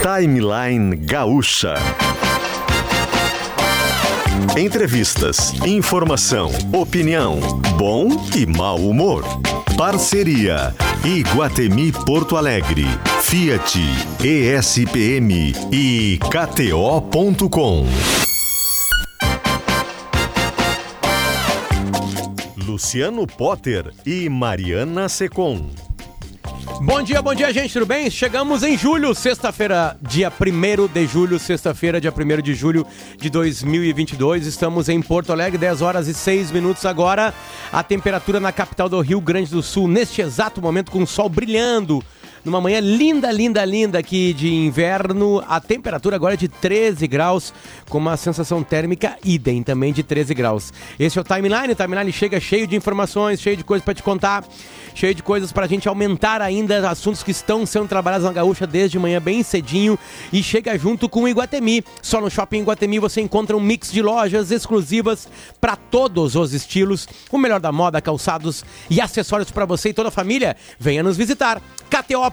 Timeline Gaúcha. Entrevistas, informação, opinião, bom e mau humor. Parceria Iguatemi Porto Alegre, Fiat, ESPM e KTO.com. Luciano Potter e Mariana Secom. Bom dia, bom dia, gente, tudo bem? Chegamos em julho, sexta-feira, dia 1 de julho, sexta-feira, dia 1 de julho de 2022. Estamos em Porto Alegre, 10 horas e 6 minutos agora. A temperatura na capital do Rio Grande do Sul, neste exato momento, com o sol brilhando numa manhã linda, linda, linda aqui de inverno. A temperatura agora é de 13 graus, com uma sensação térmica idem também de 13 graus. Esse é o Timeline. O Timeline chega cheio de informações, cheio de coisas para te contar, cheio de coisas para a gente aumentar ainda assuntos que estão sendo trabalhados na Gaúcha desde manhã bem cedinho e chega junto com o Iguatemi. Só no Shopping Iguatemi você encontra um mix de lojas exclusivas para todos os estilos, o melhor da moda, calçados e acessórios para você e toda a família. Venha nos visitar.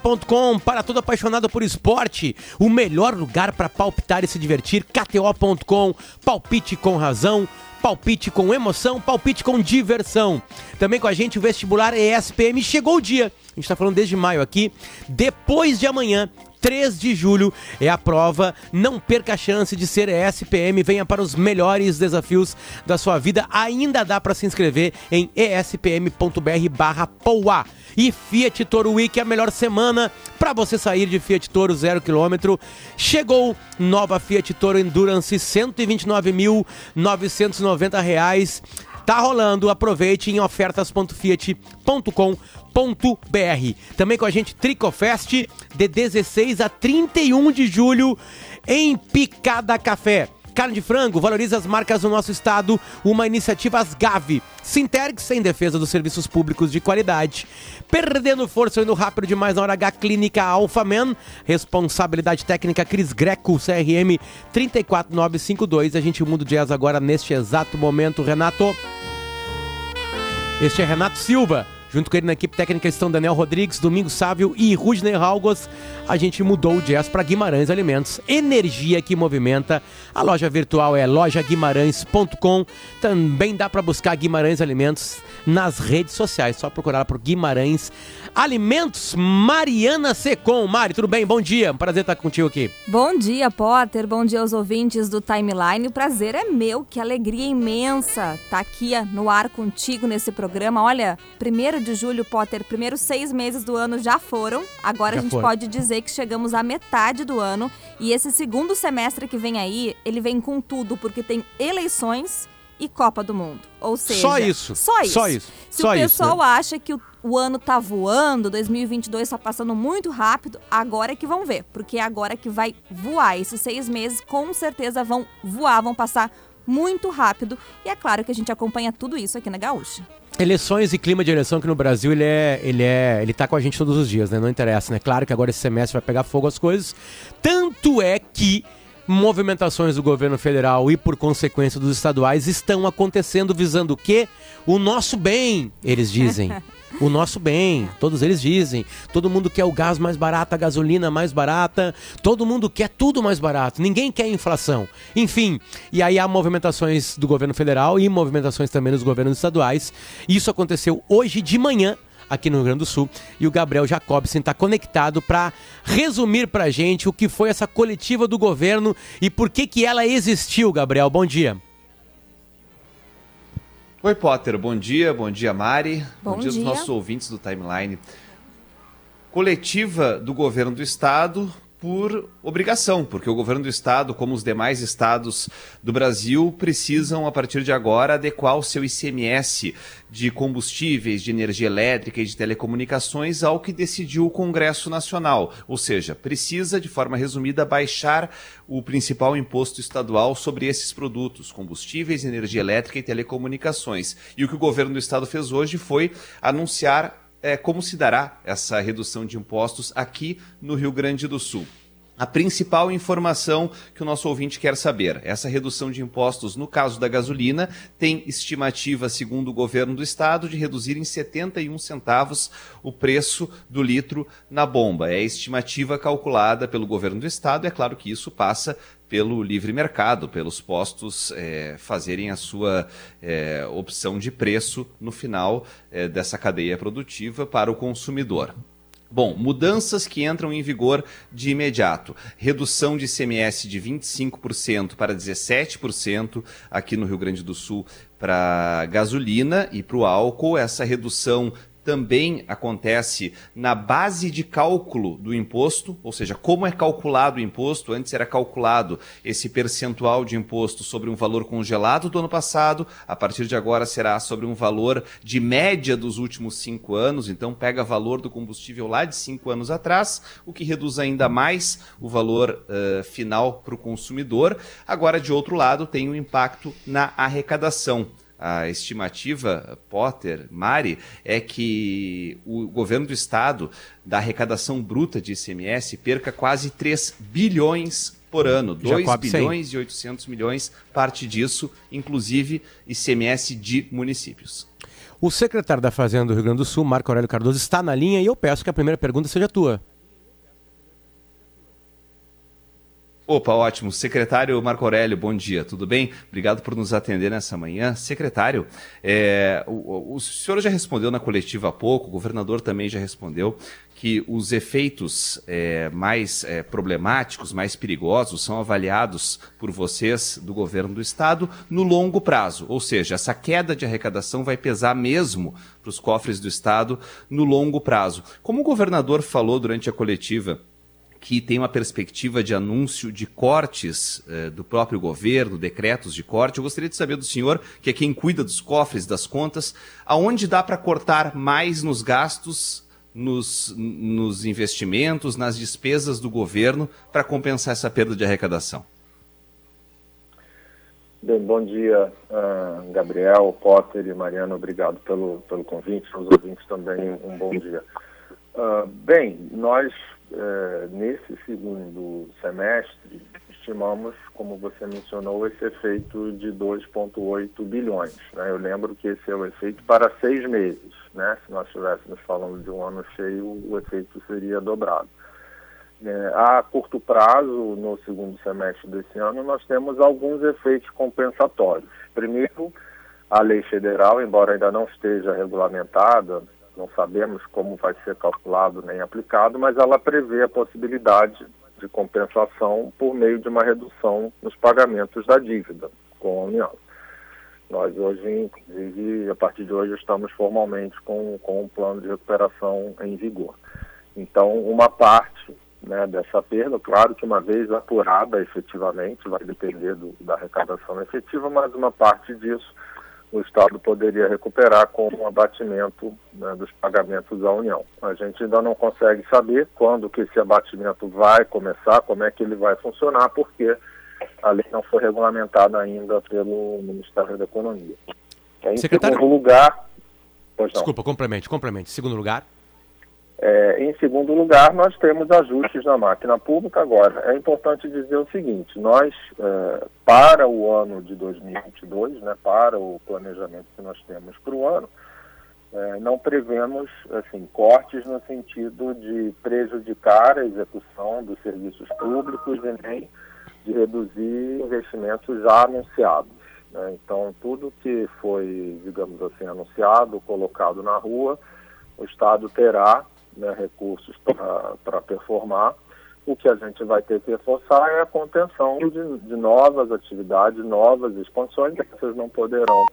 KTO.com para todo apaixonado por esporte, o melhor lugar para palpitar e se divertir. KTO.com, palpite com razão. Palpite com emoção, palpite com diversão. Também com a gente o vestibular ESPM chegou o dia. A gente está falando desde maio aqui. Depois de amanhã, 3 de julho é a prova. Não perca a chance de ser ESPM. Venha para os melhores desafios da sua vida. Ainda dá para se inscrever em espm.br/poa. E Fiat Toro Week, a melhor semana para você sair de Fiat Toro zero quilômetro. Chegou nova Fiat Toro Endurance, 129.990 reais. Tá rolando, aproveite em ofertas.fiat.com.br. Também com a gente Tricofest, de 16 a 31 de julho, em Picada Café. Carne de frango valoriza as marcas do nosso estado, uma iniciativa Asgave. Sintergs em defesa dos serviços públicos de qualidade. Perdendo força indo rápido demais na hora H Clínica Alphaman. Responsabilidade técnica Cris Greco, CRM 34952. A gente muda o jazz agora neste exato momento, Renato. Este é Renato Silva. Junto com ele na equipe técnica estão Daniel Rodrigues, Domingos Sávio e Rudney Halgos. A gente mudou o jazz para Guimarães Alimentos. Energia que movimenta. A loja virtual é lojaguimarães.com. Também dá para buscar Guimarães Alimentos nas redes sociais. Só procurar por Guimarães Alimentos. Mariana Secom. Mari, tudo bem? Bom dia. Prazer estar contigo aqui. Bom dia, Potter. Bom dia aos ouvintes do Timeline. O prazer é meu. Que alegria imensa estar aqui no ar contigo nesse programa. Olha, primeiro de julho, Potter, primeiros seis meses do ano já foram. Agora Já a gente foram. pode dizer que chegamos à metade do ano. E esse segundo semestre que vem aí, ele vem com tudo, porque tem eleições e Copa do Mundo. Ou seja, Só isso. Só isso. Só isso. Se Só o isso, pessoal né? acha que o, o ano tá voando, 2022 tá passando muito rápido, agora é que vão ver. Porque é agora que vai voar. Esses seis meses com certeza vão voar, vão passar muito rápido. E é claro que a gente acompanha tudo isso aqui na Gaúcha. Eleições e clima de eleição aqui no Brasil, ele é, ele é, ele tá com a gente todos os dias, né? Não interessa, né? Claro que agora esse semestre vai pegar fogo as coisas. Tanto é que movimentações do governo federal e por consequência dos estaduais estão acontecendo visando o quê? O nosso bem, eles dizem. O nosso bem, todos eles dizem. Todo mundo quer o gás mais barato, a gasolina mais barata, todo mundo quer tudo mais barato, ninguém quer inflação. Enfim, e aí há movimentações do governo federal e movimentações também dos governos estaduais. Isso aconteceu hoje de manhã aqui no Rio Grande do Sul e o Gabriel Jacobsen está conectado para resumir para a gente o que foi essa coletiva do governo e por que que ela existiu, Gabriel. Bom dia. Oi, Potter, bom dia, bom dia, Mari. Bom dia, dia. aos nossos ouvintes do Timeline. Coletiva do governo do estado por obrigação, porque o governo do estado, como os demais estados do Brasil, precisam, a partir de agora, adequar o seu ICMS de combustíveis, de energia elétrica e de telecomunicações ao que decidiu o Congresso Nacional. Ou seja, precisa, de forma resumida, baixar o principal imposto estadual sobre esses produtos, combustíveis, energia elétrica e telecomunicações. E o que o governo do estado fez hoje foi anunciar é, como se dará essa redução de impostos aqui no Rio Grande do Sul. a principal informação que o nosso ouvinte quer saber. Essa redução de impostos, no caso da gasolina, tem estimativa, segundo o governo do estado, de reduzir em 71 centavos o preço do litro na bomba. É a estimativa calculada pelo governo do estado. É claro que isso passa pelo livre mercado, pelos postos é, fazerem a sua é, opção de preço no final é, dessa cadeia produtiva para o consumidor. Bom, mudanças que entram em vigor de imediato. Redução de ICMS de 25% para 17% aqui no Rio Grande do Sul para gasolina e para o álcool. Essa redução também acontece na base de cálculo do imposto, ou seja, como é calculado o imposto. Antes era calculado esse percentual de imposto sobre um valor congelado do ano passado, a partir de agora será sobre um valor de média dos últimos cinco anos, então pega valor do combustível lá de cinco anos atrás, o que reduz ainda mais o valor uh, final para o consumidor. Agora, de outro lado, tem o um impacto na arrecadação a estimativa, Potter, Mari, é que o governo do estado, da arrecadação bruta de ICMS, perca quase 3 bilhões por ano, 2 bilhões 100. e 800 milhões, parte disso, inclusive ICMS de municípios. O secretário da Fazenda do Rio Grande do Sul, Marco Aurélio Cardoso, está na linha e eu peço que a primeira pergunta seja tua. Opa, ótimo. Secretário Marco Aurélio, bom dia, tudo bem? Obrigado por nos atender nessa manhã. Secretário, é, o, o, senhor já respondeu na coletiva há pouco, o governador também já respondeu, que os efeitos é, mais é, problemáticos, mais perigosos, são avaliados por vocês do governo do estado no longo prazo. Ou seja, essa queda de arrecadação vai pesar mesmo para os cofres do estado no longo prazo. Como o governador falou durante a coletiva, que tem uma perspectiva de anúncio de cortes eh, do próprio governo, decretos de corte. Eu gostaria de saber do senhor, que é quem cuida dos cofres, das contas, aonde dá para cortar mais nos gastos, nos, nos investimentos, nas despesas do governo para compensar essa perda de arrecadação. Bem, bom dia, uh, Gabriel, Potter e Mariana, obrigado pelo, pelo convite, aos ouvintes também um bom dia. Uh, bem, nós é, nesse segundo semestre, estimamos, como você mencionou, esse efeito de 2,8 bilhões. Né? Eu lembro que esse é o efeito para seis meses. Né? Se nós estivéssemos falando de um ano cheio, o efeito seria dobrado. É, a curto prazo, no segundo semestre desse ano, nós temos alguns efeitos compensatórios. Primeiro, a lei federal, embora ainda não esteja regulamentada, não sabemos como vai ser calculado nem aplicado, mas ela prevê a possibilidade de compensação por meio de uma redução nos pagamentos da dívida com a União. Nós hoje, inclusive, a partir de hoje, estamos formalmente com, com um plano de recuperação em vigor. Então, uma parte né, dessa perda, claro que uma vez apurada efetivamente, vai depender do, da arrecadação efetiva, mas uma parte disso o Estado poderia recuperar com o abatimento né, dos pagamentos à União. A gente ainda não consegue saber quando que esse abatimento vai começar, como é que ele vai funcionar, porque a lei não foi regulamentada ainda pelo Ministério da Economia. Em Secretário... segundo lugar... Desculpa, complemente, complemente. Segundo lugar... É, em segundo lugar, nós temos ajustes na máquina pública. Agora, é importante dizer o seguinte: nós, é, para o ano de 2022, né, para o planejamento que nós temos para o ano, é, não prevemos assim, cortes no sentido de prejudicar a execução dos serviços públicos e nem de reduzir investimentos já anunciados. Né? Então, tudo que foi, digamos assim, anunciado, colocado na rua, o Estado terá né, recursos para performar. O que a gente vai ter que reforçar é a contenção de, de novas atividades, novas expansões, que essas não poderão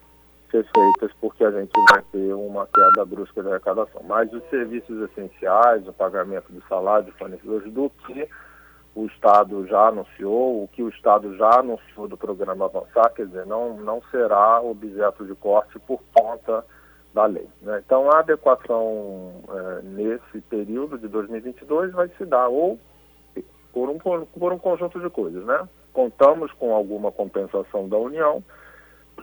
ser feitas porque a gente vai ter uma queda brusca de arrecadação. Mas os serviços essenciais, o pagamento de salário de fornecedores, do que o Estado já anunciou, o que o Estado já anunciou do programa Avançar, quer dizer, não, não será objeto de corte por conta da lei. Né? Então, a adequação é, nesse período de 2022 vai se dar ou por um, por um conjunto de coisas. Né? Contamos com alguma compensação da União,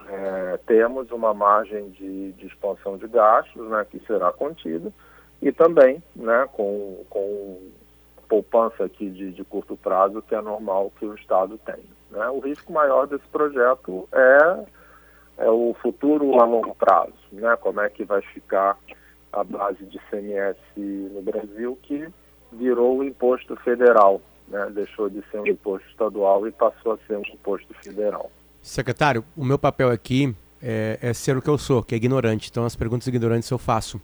é, temos uma margem de, de, expansão de gastos né, que será contida e também né, com, com poupança aqui de, de curto prazo que é normal que o Estado tem. Né? O risco maior desse projeto é, é o futuro a longo prazo, né? como é que vai ficar a base de CMS no Brasil, que virou o imposto federal, né? deixou de ser um imposto estadual e passou a ser um imposto federal. Secretário, o meu papel aqui é, é ser o que eu sou, que é ignorante, então as perguntas ignorantes eu faço.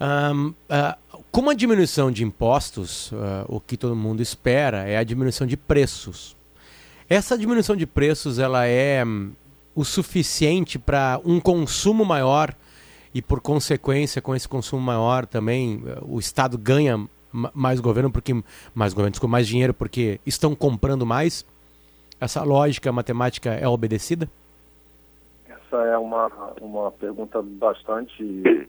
Um, uh, como a diminuição de impostos, uh, o que todo mundo espera é a diminuição de preços. Essa diminuição de preços ela é um, o suficiente para um consumo maior e, por consequência, com esse consumo maior também, uh, o Estado ganha mais governo porque mais governo, desculpa, mais dinheiro porque estão comprando mais. Essa lógica matemática é obedecida? Essa é uma, uma pergunta bastante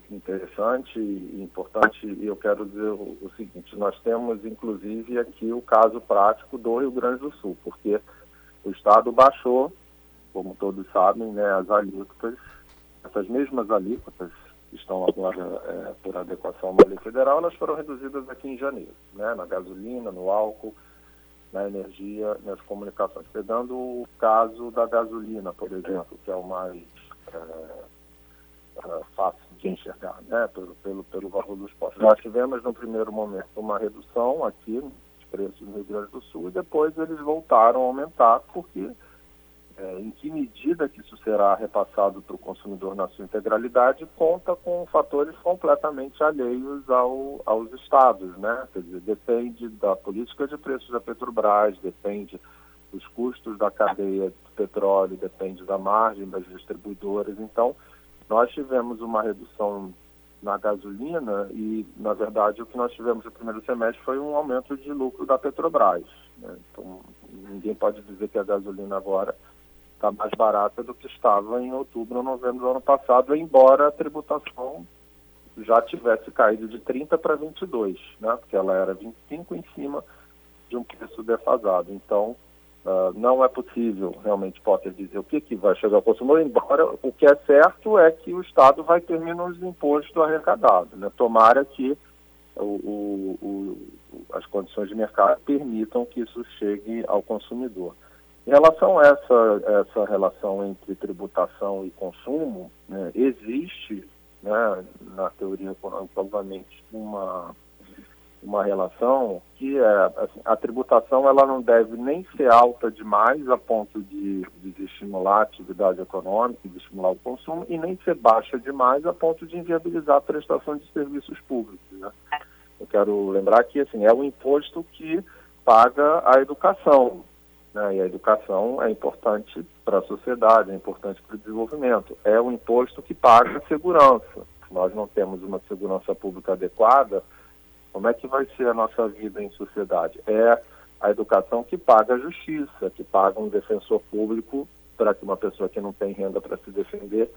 interessante e importante e eu quero dizer o, o, seguinte, nós temos inclusive aqui o caso prático do Rio Grande do Sul, porque o Estado baixou, como todos sabem, né, as alíquotas, essas mesmas alíquotas que estão agora é, por adequação à lei federal, elas foram reduzidas aqui em janeiro, né, na gasolina, no álcool, na energia, nas comunicações. Pegando o caso da gasolina, por exemplo, que é o mais é, é, fácil de enxergar, né, pelo, pelo, pelo valor dos postos. Nós tivemos, no primeiro momento, uma redução aqui nos preços no Rio Grande do Sul e depois eles voltaram a aumentar porque é, em que medida que isso será repassado para o consumidor na sua integralidade, conta com fatores completamente alheios ao, aos estados, né? Quer dizer, depende da política de preços da Petrobras, depende dos custos da cadeia de petróleo, depende da margem das distribuidoras. Então, nós tivemos uma redução na gasolina e, na verdade, o que nós tivemos no primeiro semestre foi um aumento de lucro da Petrobras. Né? Então, ninguém pode dizer que a gasolina agora está mais barata do que estava em outubro ou novembro do ano passado, embora a tributação já tivesse caído de 30 para 22, né? porque ela era 25 em cima de um preço defasado. Então, uh, não é possível realmente Potter dizer o que, que vai chegar ao consumidor, embora o que é certo é que o Estado vai ter menos imposto arrecadado. Né? Tomara que o, o, o, as condições de mercado permitam que isso chegue ao consumidor. Em relação a essa, essa relação entre tributação e consumo, né, existe, né, na teoria econômica, obviamente, uma, uma relação que é, assim, a tributação ela não deve nem ser alta demais a ponto de, de estimular a atividade econômica, de estimular o consumo, e nem ser baixa demais a ponto de inviabilizar a prestação de serviços públicos. Né? Eu quero lembrar que assim, é o imposto que paga a educação, né? E a educação é importante para a sociedade, é importante para o desenvolvimento. É o imposto que paga a segurança. Se nós não temos uma segurança pública adequada, como é que vai ser a nossa vida em sociedade? É a educação que paga a justiça, que paga um defensor público para que uma pessoa que não tem renda para se defender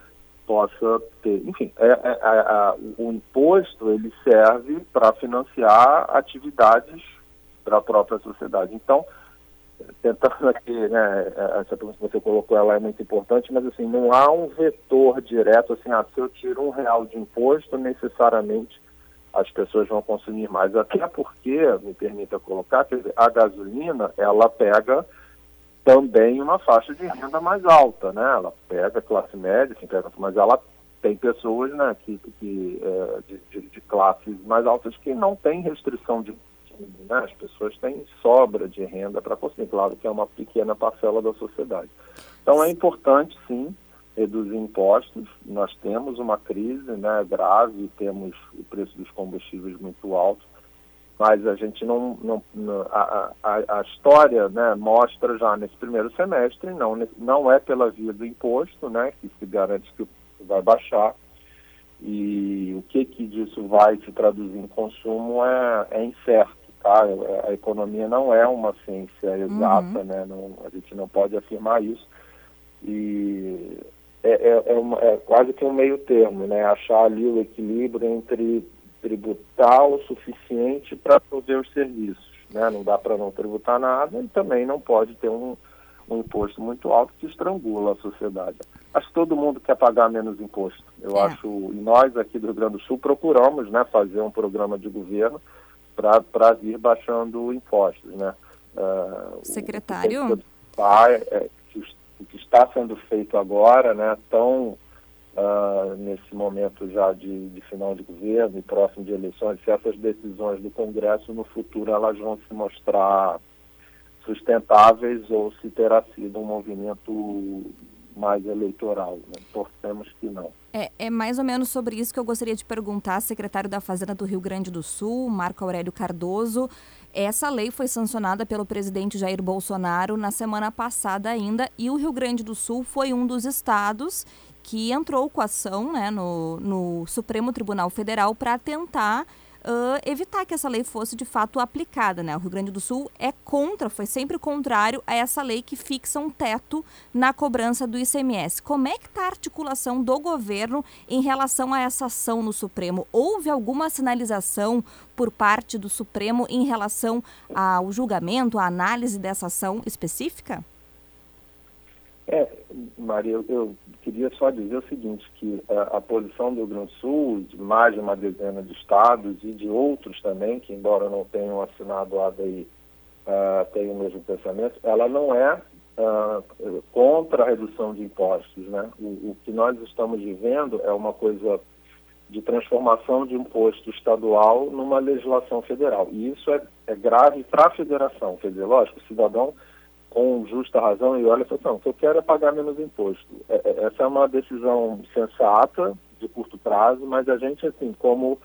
possa ter. Enfim, é, é, é, o imposto ele serve para financiar atividades para a própria sociedade. Então, tentando aqui, né, essa pergunta que você colocou, ela é muito importante, mas assim, não há um vetor direto, assim, ah, se eu tiro um real de imposto, necessariamente as pessoas vão consumir mais. Até porque, me permita colocar, dizer, a gasolina, ela pega também uma faixa de renda mais alta, né? Ela pega classe média, assim, pega, mas ela tem pessoas, né, que, que é, de, de, classes mais altas que não tem restrição de né? As pessoas têm sobra de renda para consumir, claro que é uma pequena parcela da sociedade. Então é importante, sim, reduzir impostos. Nós temos uma crise né, grave, temos o preço dos combustíveis muito alto, mas a gente não, não, a, a, a, história né, mostra já nesse primeiro semestre, não, não é pela via do imposto, né, que se garante que vai baixar, e o que que disso vai se traduzir em consumo é, é incerto tá? A economia não é uma ciência exata, uhum. né? Não, a gente não pode afirmar isso. E é, é, é, uma, é, quase que um meio termo, né? Achar ali o equilíbrio entre tributar o suficiente para prover os serviços, né? Não dá para não tributar nada e também não pode ter um, um imposto muito alto que estrangula a sociedade. Acho que todo mundo quer pagar menos imposto. Eu é. acho, e nós aqui do Rio Grande do Sul procuramos, né, fazer um programa de governo para vir baixando impostos. Né? Uh, Secretário? O que, é, o que está sendo feito agora, né, tão uh, nesse momento já de, de, final de governo e próximo de eleições, se essas decisões do Congresso no futuro elas vão se mostrar sustentáveis ou se terá sido um movimento mais eleitoral. Né? Torcemos que não. É, é, mais ou menos sobre isso que eu gostaria de perguntar, secretário da Fazenda do Rio Grande do Sul, Marco Aurélio Cardoso. Essa lei foi sancionada pelo presidente Jair Bolsonaro na semana passada ainda, e o Rio Grande do Sul foi um dos estados que entrou com ação né, no, no Supremo Tribunal Federal para tentar uh, evitar que essa lei fosse de fato aplicada. Né? O Rio Grande do Sul é contra, foi sempre contrário a essa lei que fixa um teto na cobrança do ICMS. Como é que está a articulação do governo em relação a essa ação no Supremo? Houve alguma sinalização por parte do Supremo em relação ao julgamento, à análise dessa ação específica? É, Maria, eu, eu, queria só dizer o seguinte, que a, a, posição do Rio Grande do Sul, de mais de uma dezena de estados e de outros também, que embora não tenham assinado a ADI, uh, tenham o mesmo pensamento, ela não é uh, contra a redução de impostos. Né? O, o, que nós estamos vivendo é uma coisa de transformação de imposto estadual numa legislação federal. E isso é, é grave para a federação. Quer dizer, lógico, o cidadão com justa razão e olha não, o que eu quero é pagar menos imposto. É, é, essa é uma decisão sensata, de curto prazo, mas a gente, assim, como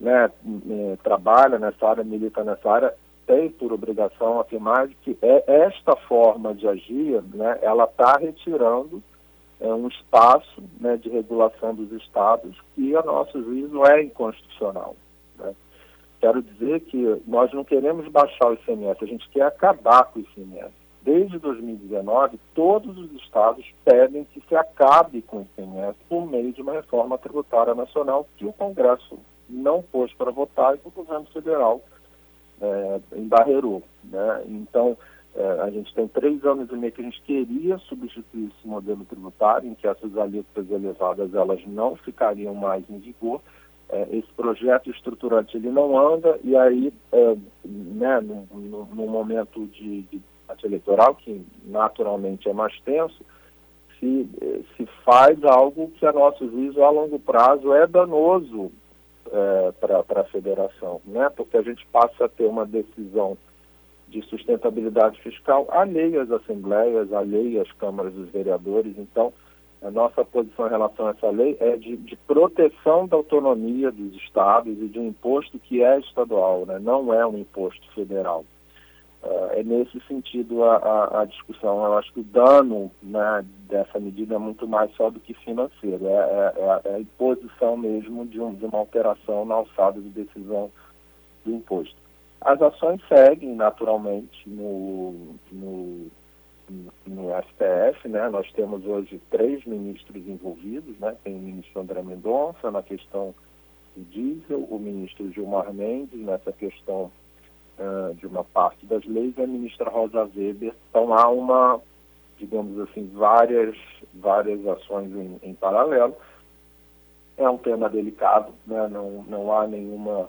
né, é, trabalha nessa área, milita nessa área, tem por obrigação afirmar que é esta forma de agir, né, ela está retirando é, um espaço né, de regulação dos estados que, a nosso juízo, é inconstitucional. Né. Quero dizer que nós não queremos baixar o ICMS, a gente quer acabar com o ICMS desde 2019, todos os estados pedem que se acabe com o ICMS por meio de uma reforma tributária nacional que o Congresso não pôs para votar e que o governo federal é, embarreirou. Né? Então, é, a gente tem três anos e meio que a gente queria substituir esse modelo tributário, em que essas alíquotas elevadas elas não ficariam mais em vigor. É, esse projeto estruturante ele não anda e aí, é, né, no momento de, de debate eleitoral, que naturalmente é mais tenso, se, se faz algo que, a nosso juízo, a longo prazo é danoso é, para a federação, né? porque a gente passa a ter uma decisão de sustentabilidade fiscal alheia às assembleias, alheia às câmaras dos vereadores. Então, a nossa posição em relação a essa lei é de, de proteção da autonomia dos estados e de um imposto que é estadual, né? não é um imposto federal. Uh, é nesse sentido a, a, a, discussão. Eu acho que o dano né, dessa medida é muito mais só do que financeiro, é, é, é, é a imposição mesmo de, um, de, uma alteração na alçada de decisão do imposto. As ações seguem naturalmente no, no, no STF, né? nós temos hoje três ministros envolvidos, né? tem o ministro André Mendonça na questão do diesel, o ministro Gilmar Mendes nessa questão uh, de uma parte das leis a ministra Rosa Weber. Então há uma, digamos assim, várias, várias ações em, em paralelo. É um tema delicado, né? não, não há nenhuma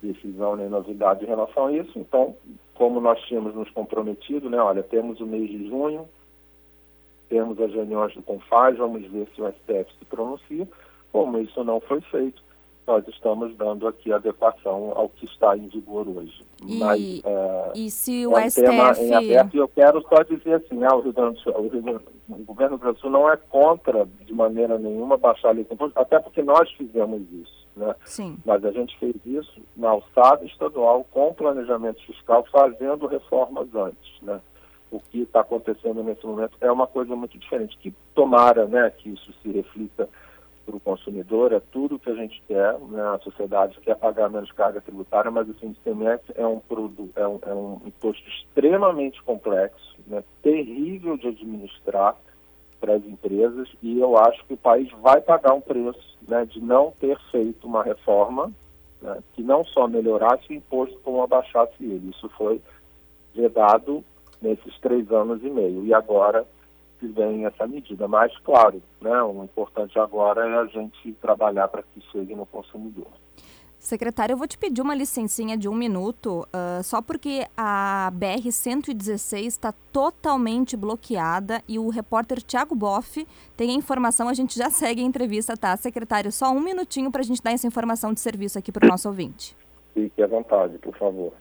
decisão nem novidade em relação a isso. Então, como nós tínhamos nos comprometido, né? olha, temos o mês de junho, temos as reuniões do CONFAS, vamos ver se o STF se pronuncia. Como isso não foi feito, nós estamos dando aqui adequação ao que está em vigor hoje. E, Mas, é, e se o é um STF... Tema em aberto, e eu quero só dizer assim, ah, o, Rio Grande do Sul, o, Rio o governo do Rio Grande do Sul não é contra, de maneira nenhuma, baixar a lei de imposto, até porque nós fizemos isso. Né? Sim. Mas a gente fez isso na alçada estadual, com planejamento fiscal, fazendo reformas antes. Né? O que está acontecendo nesse momento é uma coisa muito diferente, que tomara né, que isso se reflita para o consumidor, é tudo que a gente quer, né? a sociedade quer pagar menos carga tributária, mas o ICMS é um produto, é um, é um imposto extremamente complexo, né? terrível de administrar para as empresas e eu acho que o país vai pagar um preço né, de não ter feito uma reforma né, que não só melhorasse o imposto, como abaixasse ele. Isso foi vedado nesses três anos e meio. E agora que vem essa medida. Mas, claro, né, o importante agora é a gente trabalhar para que chegue no consumidor. Secretário, eu vou te pedir uma licencinha de um minuto, uh, só porque a BR-116 está totalmente bloqueada e o repórter Tiago Boff tem a informação, a gente já segue a entrevista, tá? Secretário, só um minutinho para a gente dar essa informação de serviço aqui para o nosso ouvinte. Fique à vontade, por favor.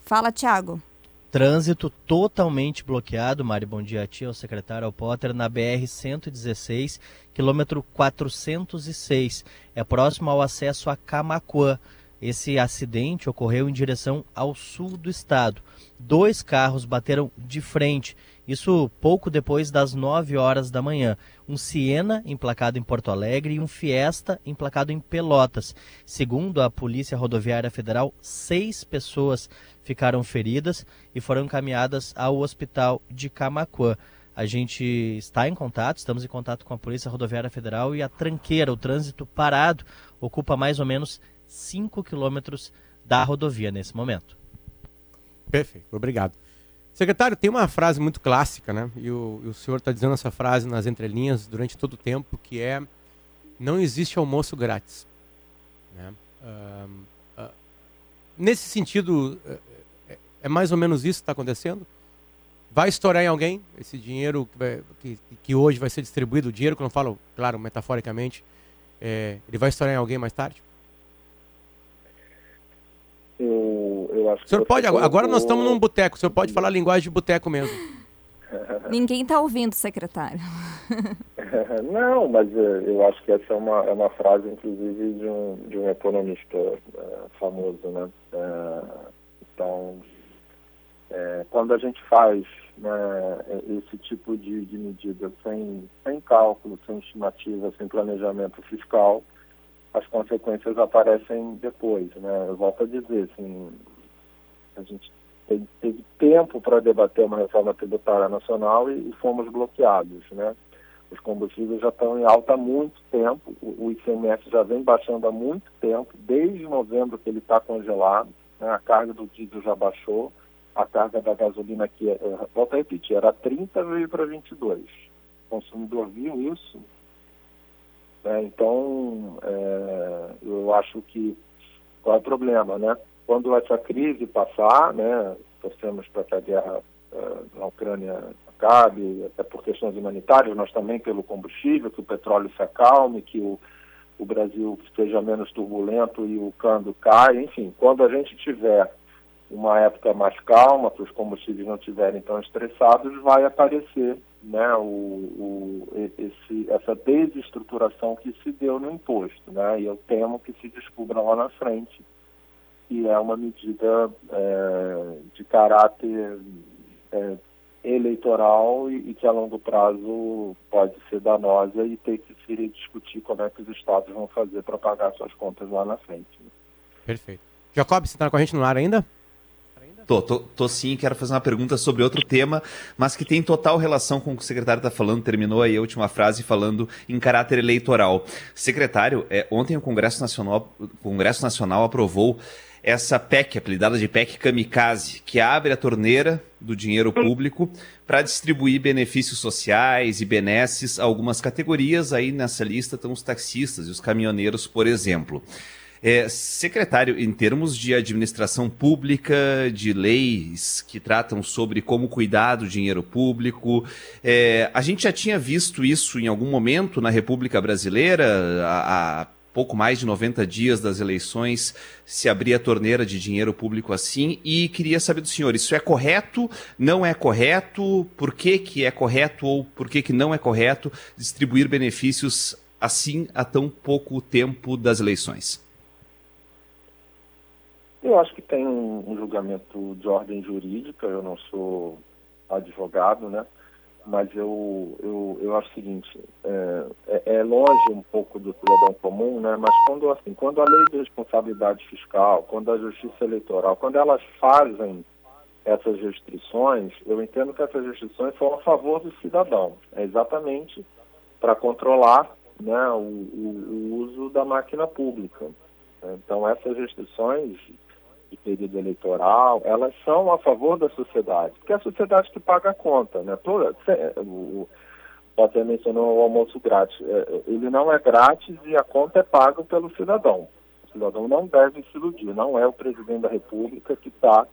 Fala, Tiago. Trânsito totalmente bloqueado, Mari, bom dia a ti, ao secretário ao Potter, na BR-116, quilômetro 406. É próximo ao acesso a Camacuã. Esse acidente ocorreu em direção ao sul do estado. Dois carros bateram de frente, isso pouco depois das 9 horas da manhã. Um Siena emplacado em Porto Alegre e um Fiesta emplacado em Pelotas. Segundo a Polícia Rodoviária Federal, seis pessoas ficaram feridas e foram encaminhadas ao hospital de Camacuã. A gente está em contato, estamos em contato com a Polícia Rodoviária Federal e a tranqueira, o trânsito parado, ocupa mais ou menos 5 quilômetros da rodovia nesse momento. Perfeito, obrigado. Secretário, tem uma frase muito clássica, né? E o, e o senhor está dizendo essa frase nas entrelinhas durante todo o tempo, que é não existe almoço grátis. Né? Uh, uh, nesse sentido, é, é, mais ou menos isso que está acontecendo? Vai estourar em alguém esse dinheiro que, vai, que, que, hoje vai ser distribuído, o dinheiro que eu não falo, claro, metaforicamente, é, ele vai estourar em alguém mais tarde? Eu, eu acho o senhor pode, colocou... agora nós estamos num boteco, o senhor pode falar linguagem de boteco mesmo. Ninguém está ouvindo, secretário. Não, mas eh, eu acho que essa é uma, é uma frase, inclusive, de um, de um economista uh, famoso, né? Uh, então, é, quando a gente faz né, esse tipo de, de medida sem, sem cálculo, sem estimativa, sem planejamento fiscal, as consequências aparecem depois, né? Eu volto a dizer, assim, a gente teve, teve tempo para debater uma reforma tributária nacional e, e, fomos bloqueados, né? Os combustíveis já estão em alta há muito tempo, o, o ICMS já vem baixando há muito tempo, desde novembro que ele está congelado, né? a carga do diesel já baixou, a carga da gasolina aqui, é volto a repetir, era 30 veio para 22. O consumidor viu isso, né? Então, é, eu acho que qual é o problema, né? Quando essa crise passar, né, torcemos para que a guerra é, na Ucrânia acabe, até por questões humanitárias, mas também pelo combustível, que o petróleo se acalme, que o, o Brasil seja menos turbulento e o câmbio caia, enfim, quando a gente tiver uma época mais calma, que os combustíveis não estiverem tão estressados, vai aparecer né, o, o, esse, essa desestruturação que se deu no imposto. Né, e eu temo que se descubra lá na frente que é uma medida é, de caráter é, eleitoral e, e, que a longo prazo pode ser danosa e ter que se discutir como é que os estados vão fazer para pagar suas contas lá na frente. Né. Perfeito. Jacob, você está com a gente no ar ainda? Tô, tô, tô sim, quero fazer uma pergunta sobre outro tema, mas que tem total relação com o que o secretário está falando. Terminou aí a última frase falando em caráter eleitoral. Secretário, é, ontem o Congresso Nacional, o Congresso Nacional aprovou essa PEC, apelidada de PEC Kamikaze, que abre a torneira do dinheiro público para distribuir benefícios sociais e benesses a algumas categorias. Aí nessa lista estão os taxistas e os caminhoneiros, por exemplo. É, secretário, em termos de administração pública, de leis que tratam sobre como cuidar do dinheiro público, é, a gente já tinha visto isso em algum momento na República Brasileira, há, há pouco mais de 90 dias das eleições, se abrir a torneira de dinheiro público assim, e queria saber do senhor, isso é correto, não é correto, por que, que é correto ou por que, que não é correto distribuir benefícios assim a tão pouco tempo das eleições? Eu acho que tem um, um, julgamento de ordem jurídica, eu não sou advogado, né? Mas eu, eu, eu acho o seguinte, é, é, é longe um pouco do cidadão comum, né? Mas quando, assim, quando a lei de responsabilidade fiscal, quando a justiça eleitoral, quando elas fazem essas restrições, eu entendo que essas restrições são a favor do cidadão. É exatamente para controlar né, o, o, o uso da máquina pública. Então, essas restrições de período eleitoral, elas são a favor da sociedade, porque é a sociedade que paga a conta, né? Toda, o Potter mencionou o almoço grátis. É, ele não é grátis e a conta é paga pelo cidadão. O cidadão não deve se iludir, não é o presidente da República que está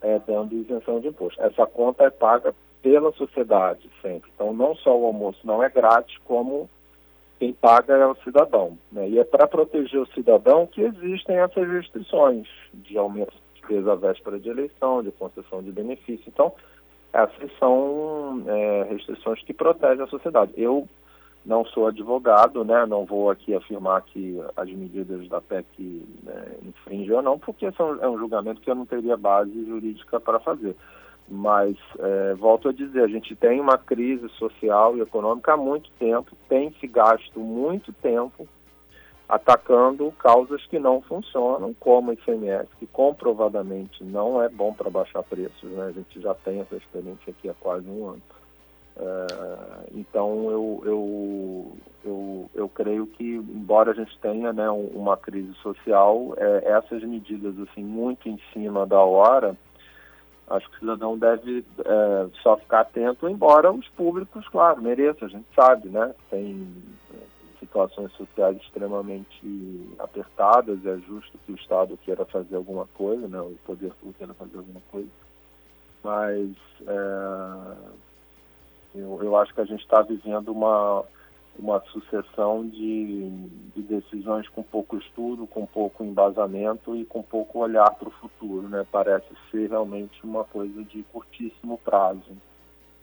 é, dando isenção de imposto. Essa conta é paga pela sociedade sempre. Então, não só o almoço não é grátis, como quem paga é o cidadão. Né? E é para proteger o cidadão que existem essas restrições de aumento de despesa à véspera de eleição, de concessão de benefício. Então, essas são é, restrições que protegem a sociedade. Eu não sou advogado, né? não vou aqui afirmar que as medidas da PEC né, infringem ou não, porque são, é um julgamento que eu não teria base jurídica para fazer. Mas, é, volto a dizer, a gente tem uma crise social e econômica há muito tempo, tem se gasto muito tempo atacando causas que não funcionam, como o ICMS, que comprovadamente não é bom para baixar preços, né? a gente já tem essa experiência aqui há quase um ano. É, então eu, eu, eu, eu creio que, embora a gente tenha né, uma crise social, é, essas medidas assim muito em cima da hora, acho que o cidadão deve é, só ficar atento, embora os públicos, claro, mereçam, a gente sabe, né? Tem é, situações sociais extremamente apertadas, é justo que o Estado queira fazer alguma coisa, né? O poder público queira fazer alguma coisa, mas é, eu, eu acho que a gente está vivendo uma, uma sucessão de, de, decisões com pouco estudo, com pouco embasamento e com pouco olhar para o futuro. Né? Parece ser realmente uma coisa de curtíssimo prazo.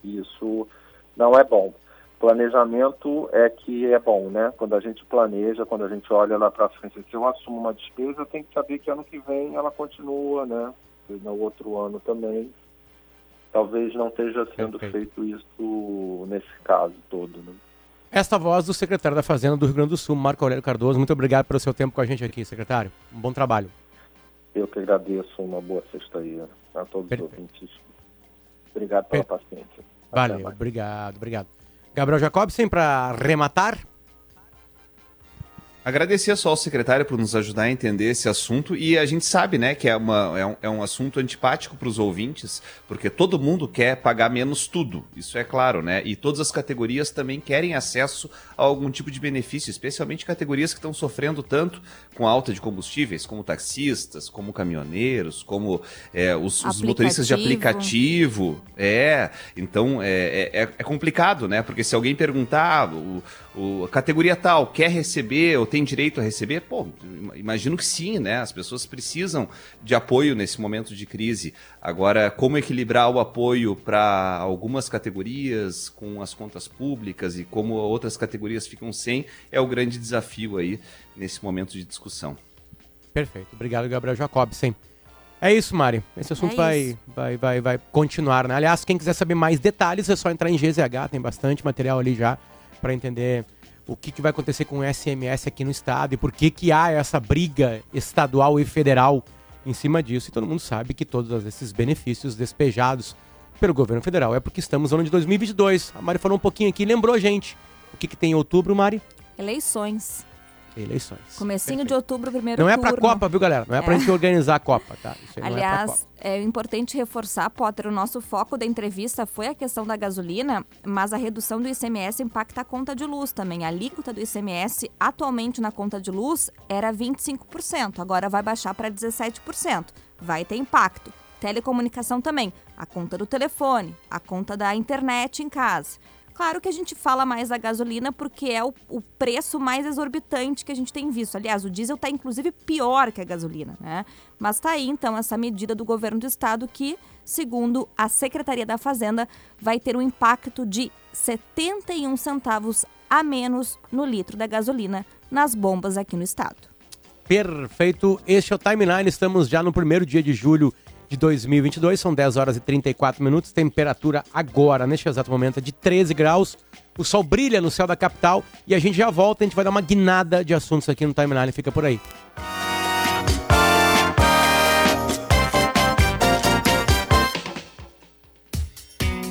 Isso não é bom. Planejamento é que é bom, né? Quando a gente planeja, quando a gente olha lá para frente, se eu assumo uma despesa, eu tenho que saber que ano que vem ela continua, né? E no outro ano também talvez não esteja sendo Perfeito. feito isso nesse caso todo. Né? Esta voz do secretário da Fazenda do Rio Grande do Sul, Marco Aurélio Cardoso. Muito obrigado pelo seu tempo com a gente aqui, secretário. Um bom trabalho. Eu que agradeço. Uma boa sexta aí a todos Perfeito. os ouvintes. Obrigado pela Perfeito. paciência. Valeu, obrigado, obrigado. Gabriel Jacobsen, para rematar. Agradecer só ao secretário por nos ajudar a entender esse assunto e a gente sabe, né, que é, uma, é, um, é um assunto antipático para os ouvintes, porque todo mundo quer pagar menos tudo, isso é claro, né? E todas as categorias também querem acesso a algum tipo de benefício, especialmente categorias que estão sofrendo tanto com a alta de combustíveis, como taxistas, como caminhoneiros, como é, os, os, motoristas de aplicativo. É, então é, é, é, complicado, né? Porque se alguém perguntar, ah, o, o, a categoria tal quer receber ou tem direito a receber? Pô, imagino que sim, né? As pessoas precisam de apoio nesse momento de crise. Agora, como equilibrar o apoio para algumas categorias com as contas públicas e como outras categorias ficam sem é o grande desafio aí nesse momento de discussão. Perfeito. Obrigado, Gabriel Jacobsen. É isso, Mari. Esse assunto é vai, vai, vai, vai continuar, né? Aliás, quem quiser saber mais detalhes é só entrar em GZH, tem bastante material ali já para entender o que, que vai acontecer com o SMS aqui no estado e por que, que há essa briga estadual e federal em cima disso. E todo mundo sabe que todos esses benefícios despejados pelo governo federal é porque estamos no ano de 2022. A Mari falou um pouquinho aqui, lembrou a gente. O que, que tem em outubro, Mari? Eleições eleições. Comecinho Perfeito. de outubro, primeiro Não é pra Copa, viu, galera? Não é, é. pra gente organizar a Copa, tá? É Aliás, é, é, importante reforçar, Potter, o nosso foco da entrevista foi a questão da gasolina, mas a redução do ICMS impacta a conta de luz também. A alíquota do ICMS atualmente na conta de luz era 25%, agora vai baixar para 17%. Vai ter impacto. Telecomunicação também, a conta do telefone, a conta da internet em casa. Claro que a gente fala mais da gasolina porque é o, o preço mais exorbitante que a gente tem visto. Aliás, o diesel está inclusive pior que a gasolina, né? Mas está aí então essa medida do governo do estado que, segundo a Secretaria da Fazenda, vai ter um impacto de 71 centavos a menos no litro da gasolina nas bombas aqui no estado. Perfeito. Este é o timeline. Estamos já no primeiro dia de julho de 2022. São 10 horas e 34 minutos. Temperatura agora, neste exato momento, é de 13 graus. O sol brilha no céu da capital e a gente já volta. A gente vai dar uma guinada de assuntos aqui no timeline. Fica por aí.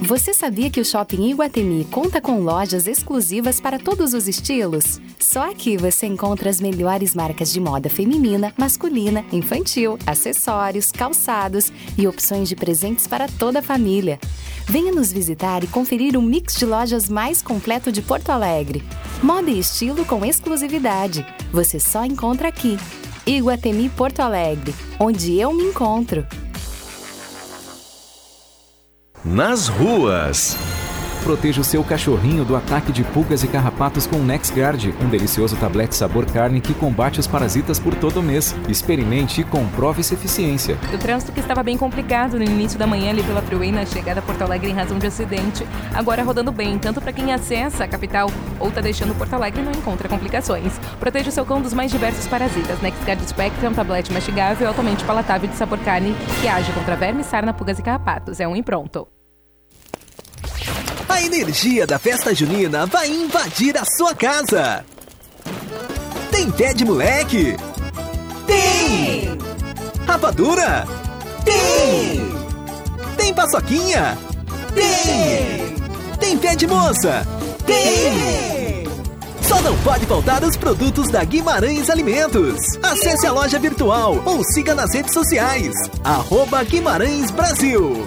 Você sabia que o Shopping Iguatemi conta com lojas exclusivas para todos os estilos? Só aqui você encontra as melhores marcas de moda feminina, masculina, infantil, acessórios, calçados e opções de presentes para toda a família. Venha nos visitar e conferir um mix de lojas mais completo de Porto Alegre. Moda e estilo com exclusividade. Você só encontra aqui. Iguatemi Porto Alegre, onde eu me encontro. Nas ruas. Proteja o seu cachorrinho do ataque de pulgas e carrapatos com NexGuard, um delicioso tablete sabor carne que combate os parasitas por todo o mês. Experimente e comprove sua eficiência. O trânsito que estava bem complicado no início da manhã ali pela Freeway na chegada a Porto Alegre em razão de acidente, agora rodando bem, tanto para quem acessa a capital ou está deixando Porto Alegre não encontra complicações. Proteja o seu cão dos mais diversos parasitas. NexGuard Spectrum tablete mastigável altamente palatável de sabor carne que age contra vermes, sarna, pulgas e carrapatos. É um e pronto. A energia da festa junina vai invadir a sua casa. Tem pé de moleque? Tem! Rapadura? Tem! Tem paçoquinha? Tem! Tem pé de moça? Tem! Só não pode faltar os produtos da Guimarães Alimentos. Acesse a loja virtual ou siga nas redes sociais. Arroba Guimarães Brasil.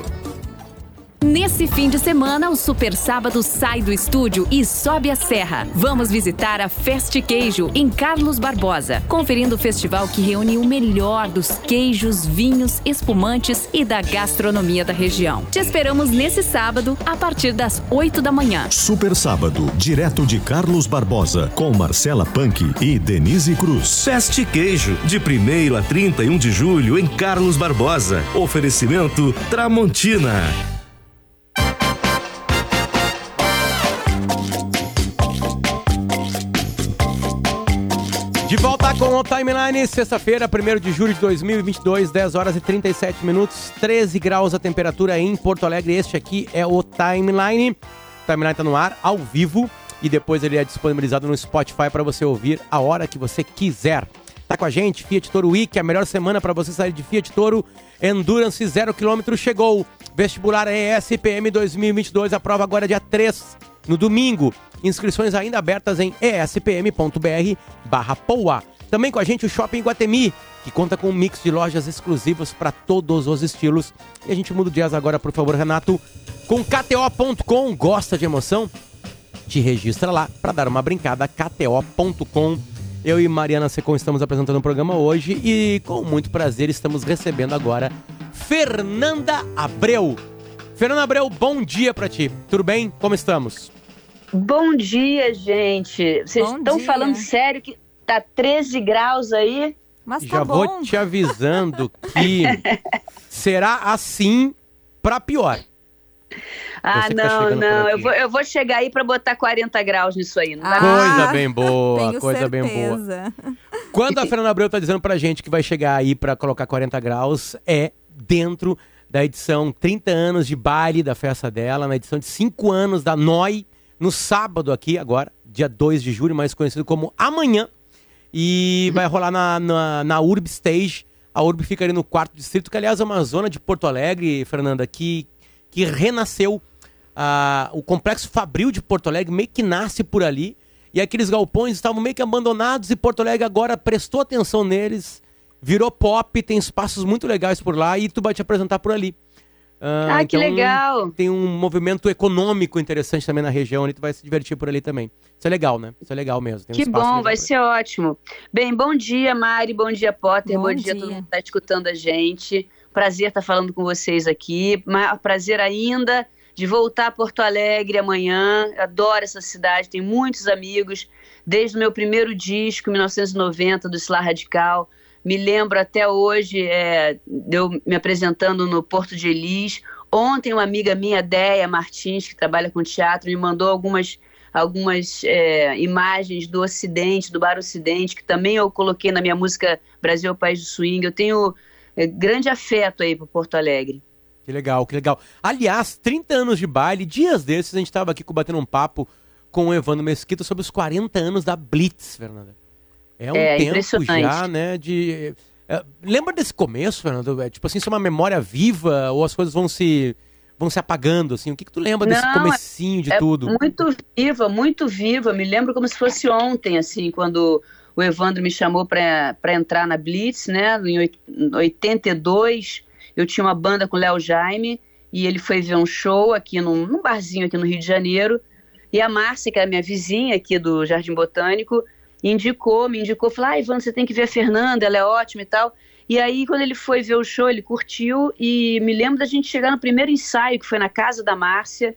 Nesse fim de semana, o Super Sábado sai do estúdio e sobe a serra. Vamos visitar a Fest Queijo em Carlos Barbosa, conferindo o festival que reúne o melhor dos queijos, vinhos, espumantes e da gastronomia da região. Te esperamos nesse sábado, a partir das 8 da manhã. Super Sábado, direto de Carlos Barbosa, com Marcela Punk e Denise Cruz. Feste Queijo, de 1 a 31 de julho em Carlos Barbosa. Oferecimento Tramontina. Volta com o Timeline, sexta-feira, 1 de julho de 2022, 10 horas e 37 minutos, 13 graus a temperatura em Porto Alegre. Este aqui é o Timeline. O Timeline está no ar, ao vivo, e depois ele é disponibilizado no Spotify para você ouvir a hora que você quiser. Tá com a gente, Fiat Toro Week, a melhor semana para você sair de Fiat Toro. Endurance 0 km chegou. Vestibular ESPM 2022, a prova agora é dia 3, no domingo. Inscrições ainda abertas em espm.br barra POA. Também com a gente o Shopping Guatemi, que conta com um mix de lojas exclusivas para todos os estilos. E a gente muda o jazz agora, por favor, Renato, com KTO.com. Gosta de emoção? Te registra lá para dar uma brincada, KTO.com. Eu e Mariana Secon estamos apresentando o programa hoje e com muito prazer estamos recebendo agora Fernanda Abreu. Fernanda Abreu, bom dia para ti. Tudo bem? Como estamos? Bom dia, gente. Vocês Bom estão dia. falando sério que tá 13 graus aí? Mas Já tá bom. vou te avisando que será assim para pior. Ah, Você tá não, não. Eu vou, eu vou chegar aí pra botar 40 graus nisso aí. Não Ah, Coisa bem boa, Tenho coisa bem boa. certeza. Quando a Fernanda Abreu tá dizendo pra gente que vai chegar aí pra colocar 40 graus, é dentro da edição 30 anos de baile da festa dela, na edição de 5 anos da NOI, no sábado aqui, agora, dia 2 de julho, mais conhecido como amanhã. E vai rolar na, na, na Urb Stage. A Urb fica ali no quarto distrito, que aliás é uma zona de Porto Alegre, Fernanda, que, que renasceu. Ah, o complexo Fabril de Porto Alegre meio que nasce por ali. E aqueles galpões estavam meio que abandonados e Porto Alegre agora prestou atenção neles, virou pop, tem espaços muito legais por lá e tu vai te apresentar por ali. Ah, que legal. Tem um movimento econômico interessante também na região e tu vai se divertir por ali também. Isso é legal, né? Isso é legal mesmo. tem um Que espaço bom, vai ser ótimo. Bem, bom dia, Mari, bom dia, Potter, bom, Bom dia a dia. todo mundo que tá escutando a gente. Prazer estar falando com vocês aqui. Prazer ainda de voltar a Porto Alegre amanhã. Adoro essa cidade, tenho muitos amigos. Desde o meu primeiro disco, 1990, do Sla Radical. Me lembro até hoje, é, de eu me apresentando no Porto de Elis. Ontem, uma amiga minha, Deia Martins, que trabalha com teatro, me mandou algumas algumas é, imagens do Ocidente, do Bar Ocidente, que também eu coloquei na minha música Brasil País do Swing. Eu tenho é, grande afeto aí por Porto Alegre. Que legal, que legal. Aliás, 30 anos de baile, dias desses a gente tava aqui batendo um papo com o Evandro Mesquita sobre os 40 anos da Blitz, Fernanda. É um É, tempo já, né, de... é, lembra desse começo, Fernando? É, tipo assim, isso é uma memória viva ou as coisas vão se vão se apagando, assim? O que que tu lembra desse Não, comecinho de é tudo? muito viva, muito viva. Me lembro como se fosse ontem, assim, quando o Evandro me chamou para entrar na Blitz, né? Em oit- 82, eu tinha uma banda com o Léo Jaime e ele foi ver um show aqui num, num barzinho aqui no Rio de Janeiro. E a Márcia, que era minha vizinha aqui do Jardim Botânico, indicou, me indicou, falou, ah, Ivan, você tem que ver a Fernanda, ela é ótima e tal. E aí, quando ele foi ver o show, ele curtiu e me lembro da gente chegar no primeiro ensaio, que foi na casa da Márcia,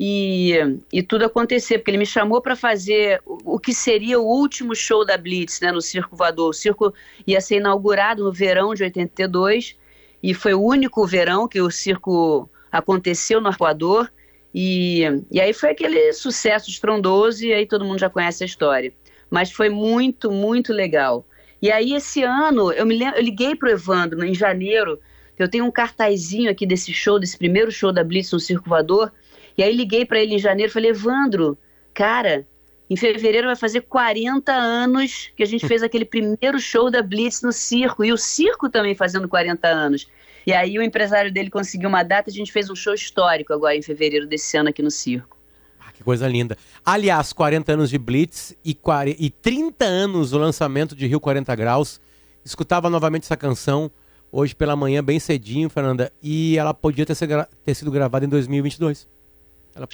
e, e tudo acontecer, porque ele me chamou para fazer o, o, que seria o último show da Blitz, né, no Circo Voador. O circo ia ser inaugurado no verão de 82, e foi o único verão que o circo aconteceu no Arcoador, e, e aí foi aquele sucesso estrondoso, e aí todo mundo já conhece a história. Mas foi muito, muito legal. E aí, esse ano, eu me eu liguei pro Evandro em janeiro. Eu tenho um cartazinho aqui desse show, desse primeiro show da Blitz no Circo Voador. E aí liguei para ele em janeiro e falei, Evandro, cara, em fevereiro vai fazer 40 anos que a gente fez aquele primeiro show da Blitz no circo. E o circo também fazendo 40 anos. E aí o empresário dele conseguiu uma data, a gente fez um show histórico agora em fevereiro desse ano aqui no circo. Que coisa linda. Aliás, 40 anos de Blitz e, 40, e 30 anos do lançamento de Rio 40 Graus. Escutava novamente essa canção hoje pela manhã, bem cedinho, Fernanda, e ela podia ter, ter sido gravada em 2022.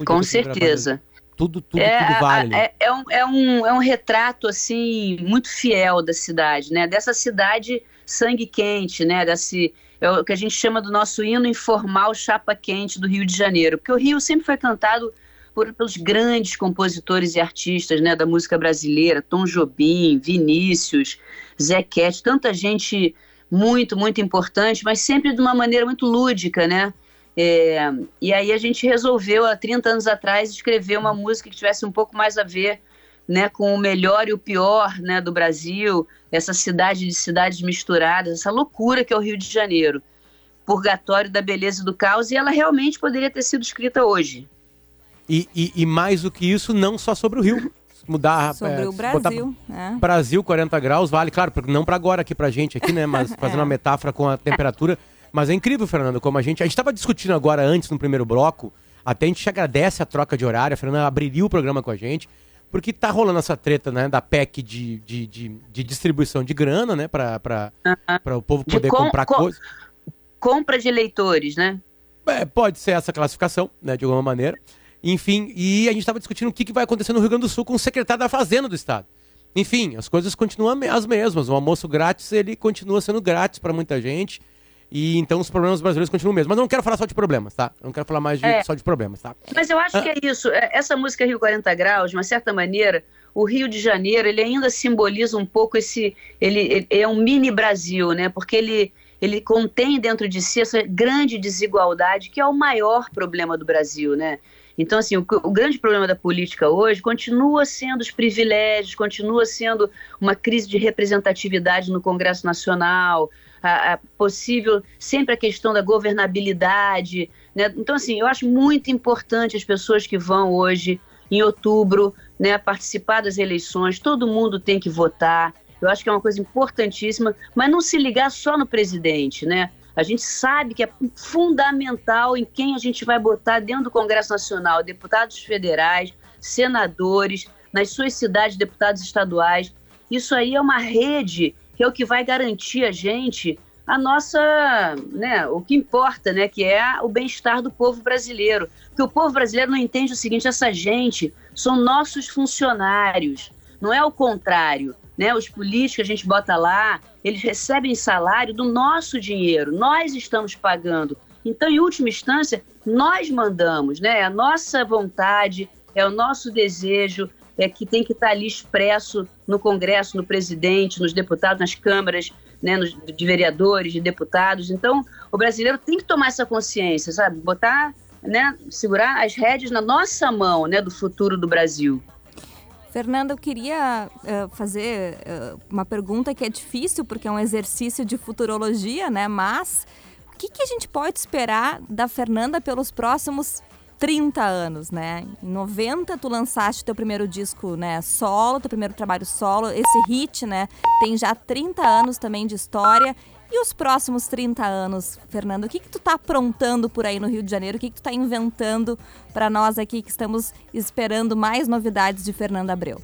Com certeza. Tudo, tudo, é, tudo vale. É, é, um, é, um, é um retrato, assim, muito fiel da cidade, né? Dessa cidade sangue quente, né? Desse, é o que a gente chama do nosso hino informal chapa quente do Rio de Janeiro. Porque o Rio sempre foi cantado por, pelos grandes compositores e artistas né, da música brasileira, Tom Jobim, Vinícius, Zequete, tanta gente muito, muito importante, mas sempre de uma maneira muito lúdica, né? É, e aí a gente resolveu, há 30 anos atrás, escrever uma música que tivesse um pouco mais a ver né, com o melhor e o pior né, do Brasil, essa cidade de cidades misturadas, essa loucura que é o Rio de Janeiro. Purgatório da beleza e do caos, e ela realmente poderia ter sido escrita hoje. E, e, e mais do que isso, não só sobre o Rio. Mudar. Sobre é, o Brasil. É. Brasil, 40 graus, vale, claro, não para agora aqui pra gente aqui, né? Mas fazendo é. uma metáfora com a temperatura. Mas é incrível, Fernando, como a gente. A gente estava discutindo agora antes, no primeiro bloco. Até a gente agradece a troca de horário. A Fernanda abriria o programa com a gente. Porque tá rolando essa treta, né? Da PEC de, de, de, de distribuição de grana, né? Para o povo poder com, comprar com, coisas. Compra de eleitores, né? É, pode ser essa classificação, né? De alguma maneira. Enfim, e a gente estava discutindo o que, que vai acontecer no Rio Grande do Sul com o secretário da Fazenda do Estado. Enfim, as coisas continuam as mesmas. O almoço grátis, ele continua sendo grátis para muita gente. E então os problemas brasileiros continuam mesmo. Mas eu não quero falar só de problemas, tá? Eu não quero falar mais de, é. só de problemas, tá? Mas eu acho ah. que é isso. É, essa música Rio 40 Graus, de uma certa maneira, o Rio de Janeiro, ele ainda simboliza um pouco esse. Ele, ele é um mini Brasil, né? Porque ele, ele contém dentro de si essa grande desigualdade que é o maior problema do Brasil, né? Então, assim, o, o, grande problema da política hoje continua sendo os privilégios, continua sendo uma crise de representatividade no Congresso Nacional, a, a possível, sempre a questão da governabilidade. Né? Então, assim, eu acho muito importante as pessoas que vão hoje, em outubro, né, participar das eleições, todo mundo tem que votar. Eu acho que é uma coisa importantíssima, mas não se ligar só no presidente, né? A gente sabe que é fundamental em quem a gente vai botar dentro do Congresso Nacional, deputados federais, senadores, nas suas cidades, deputados estaduais. Isso aí é uma rede que é o que vai garantir a gente a nossa, né, o que importa, né, que é o bem-estar do povo brasileiro. Porque o povo brasileiro não entende o seguinte, essa gente são nossos funcionários, não é o contrário, né? Os políticos que a gente bota lá, eles recebem salário do nosso dinheiro, nós estamos pagando. Então, em última instância, nós mandamos, né? É a nossa vontade, é o nosso desejo, é que tem que estar ali expresso no Congresso, no presidente, nos deputados, nas câmaras, né, nos, de vereadores, de deputados. Então, o brasileiro tem que tomar essa consciência, sabe? Botar, né, segurar as rédeas na nossa mão, né, do futuro do Brasil. Fernanda, eu queria uh, fazer uh, uma pergunta que é difícil, porque é um exercício de futurologia, né? Mas o que, que a gente pode esperar da Fernanda pelos próximos 30 anos, né? Em 90 tu lançaste teu primeiro disco, né, solo, teu primeiro trabalho solo, esse hit, né, tem já 30 anos também de história. E os próximos 30 anos, Fernando, o que que tu tá aprontando por aí no Rio de Janeiro? O que que tu tá inventando para nós aqui que estamos esperando mais novidades de Fernanda Abreu?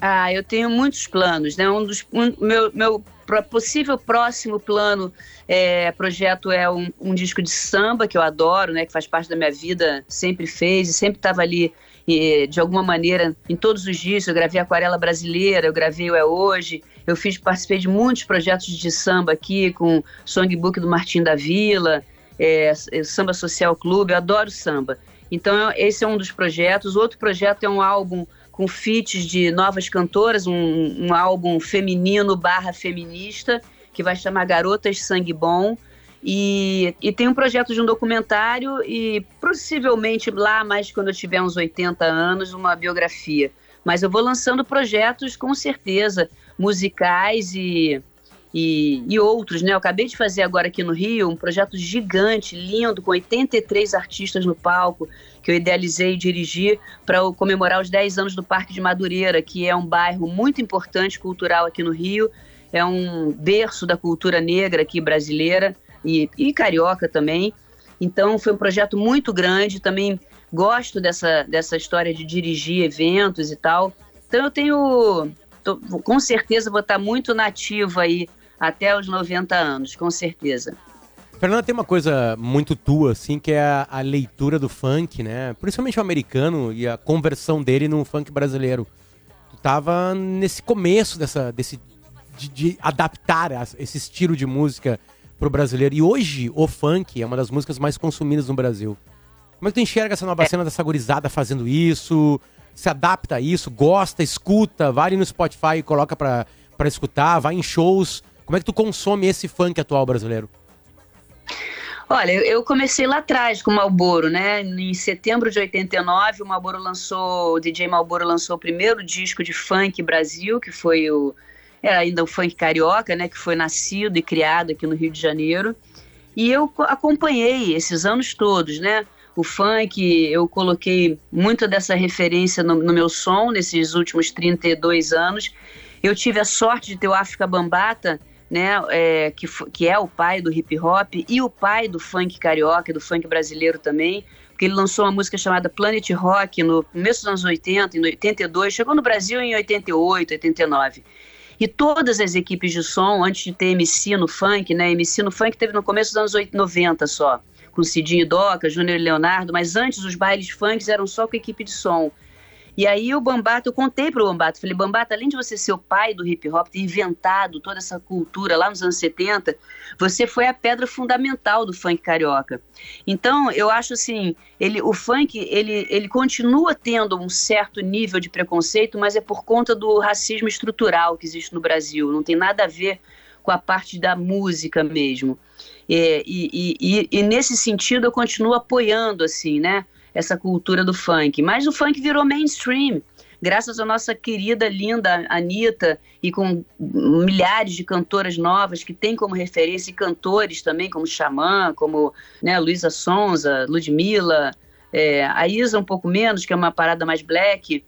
Ah, eu tenho muitos planos, né? Um dos um, meu, meu possível próximo plano é, projeto é um, um, disco de samba que eu adoro, né? Que faz parte da minha vida, sempre fez e sempre estava ali e, de alguma maneira em todos os dias. Eu gravei Aquarela Brasileira, eu gravei o É Hoje, eu fiz, participei de muitos projetos de samba aqui, com Songbook do Martim da Vila, é, Samba Social Clube, eu adoro samba. Então, esse é um dos projetos. Outro projeto é um álbum com feats de novas cantoras, um, um álbum feminino barra feminista, que vai chamar Garotas Sangue Bom. E, e tem um projeto de um documentário e possivelmente lá, mais quando eu tiver uns 80 anos, uma biografia. Mas eu vou lançando projetos com certeza, musicais e, e, e, outros, né? Eu acabei de fazer agora aqui no Rio um projeto gigante, lindo, com 83 artistas no palco, que eu idealizei e dirigi para comemorar os 10 anos do Parque de Madureira, que é um bairro muito importante cultural aqui no Rio, é um berço da cultura negra aqui brasileira e, e carioca também. Então foi um projeto muito grande, também gosto dessa, dessa história de dirigir eventos e tal. Então eu tenho, tô, com certeza vou estar muito nativa aí até os 90 anos, com certeza. Fernanda, tem uma coisa muito tua, assim, que é a, a, leitura do funk, né? Principalmente o americano e a conversão dele no funk brasileiro. Tu tava nesse começo dessa, desse, de, de adaptar esse estilo de música pro brasileiro. E hoje o funk é uma das músicas mais consumidas no Brasil. Como é que tu enxerga essa nova é. cena dessa gurizada fazendo isso? Se adapta a isso? Gosta, escuta? Vai ali no Spotify e coloca pra, pra escutar? Vai em shows? Como é que tu consome esse funk atual brasileiro? Olha, eu comecei lá atrás com o Malboro, né? Em setembro de 89, o Malboro lançou, o DJ Malboro lançou o primeiro disco de funk Brasil, que foi o era ainda o funk carioca, né, que foi nascido e criado aqui no Rio de Janeiro. E eu acompanhei esses anos todos, né? O funk, eu coloquei muito dessa referência no, no meu som nesses últimos 32 anos. Eu tive a sorte de ter o África Bambata, né, é, que, que é o pai do hip hop e o pai do funk carioca, do funk brasileiro também, porque ele lançou uma música chamada Planet Rock no começo dos anos 80, em 82, chegou no Brasil em 88, 89. E todas as equipes de som, antes de ter MC no funk, né? MC no funk teve no começo dos anos 90 só, com Cidinho Doca, Júnior Leonardo, mas antes os bailes funks eram só com equipe de som. E aí o Bambata, eu contei pro Bambata, falei, Bambata, além de você ser o pai do hip hop, ter inventado toda essa cultura lá nos anos 70, você foi a pedra fundamental do funk carioca. Então, eu acho assim, ele, o funk, ele, ele continua tendo um certo nível de preconceito, mas é por conta do racismo estrutural que existe no Brasil, não tem nada a ver com a parte da música mesmo. É, e, e, e, e, nesse sentido eu continuo apoiando assim, né? essa cultura do funk. Mas o funk virou mainstream, graças à nossa querida, linda Anitta e com milhares de cantoras novas que têm como referência e cantores também, como Xamã, como né, Luísa Sonza, Ludmilla, é, a Isa um pouco menos, que é uma parada mais black.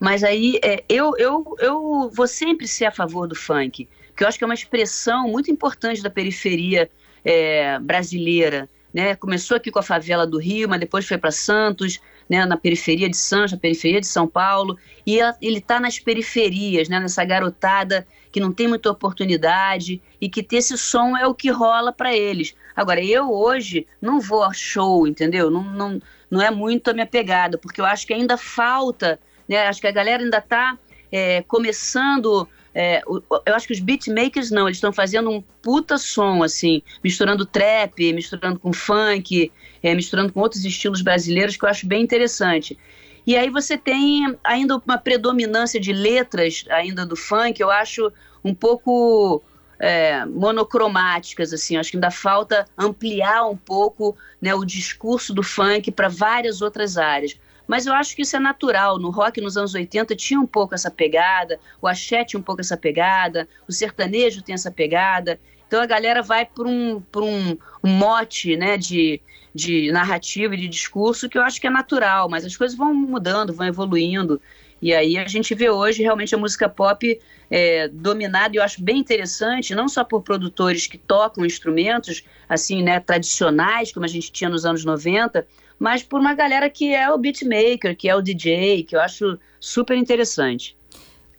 Mas aí é, eu, eu, eu vou sempre ser a favor do funk, porque eu acho que é uma expressão muito importante da periferia é, brasileira né? Começou aqui com a favela do Rio, mas depois foi para Santos, né? Na periferia de Santos, na periferia de São Paulo, e ele está nas periferias, né? Nessa garotada que não tem muita oportunidade e que ter esse som é o que rola para eles. Agora, eu hoje não vou a show, entendeu? Não, não, não é muito a minha pegada, porque eu acho que ainda falta, né? Acho que a galera ainda está é, começando é, eu acho que os beatmakers não, eles estão fazendo um puta som, assim, misturando trap, misturando com funk, é, misturando com outros estilos brasileiros que eu acho bem interessante. E aí você tem ainda uma predominância de letras ainda do funk, eu acho um pouco é, monocromáticas, assim, acho que ainda falta ampliar um pouco né, o discurso do funk para várias outras áreas. Mas eu acho que isso é natural. No rock, nos anos 80, tinha um pouco essa pegada, o axé tinha um pouco essa pegada, o sertanejo tem essa pegada. Então a galera vai por um, um, um mote né, de, de narrativa e de discurso que eu acho que é natural, mas as coisas vão mudando, vão evoluindo. E aí a gente vê hoje realmente a música pop é, dominada, e eu acho bem interessante, não só por produtores que tocam instrumentos assim, né, tradicionais, como a gente tinha nos anos 90, mas por uma galera que é o beatmaker, que é o DJ, que eu acho super interessante.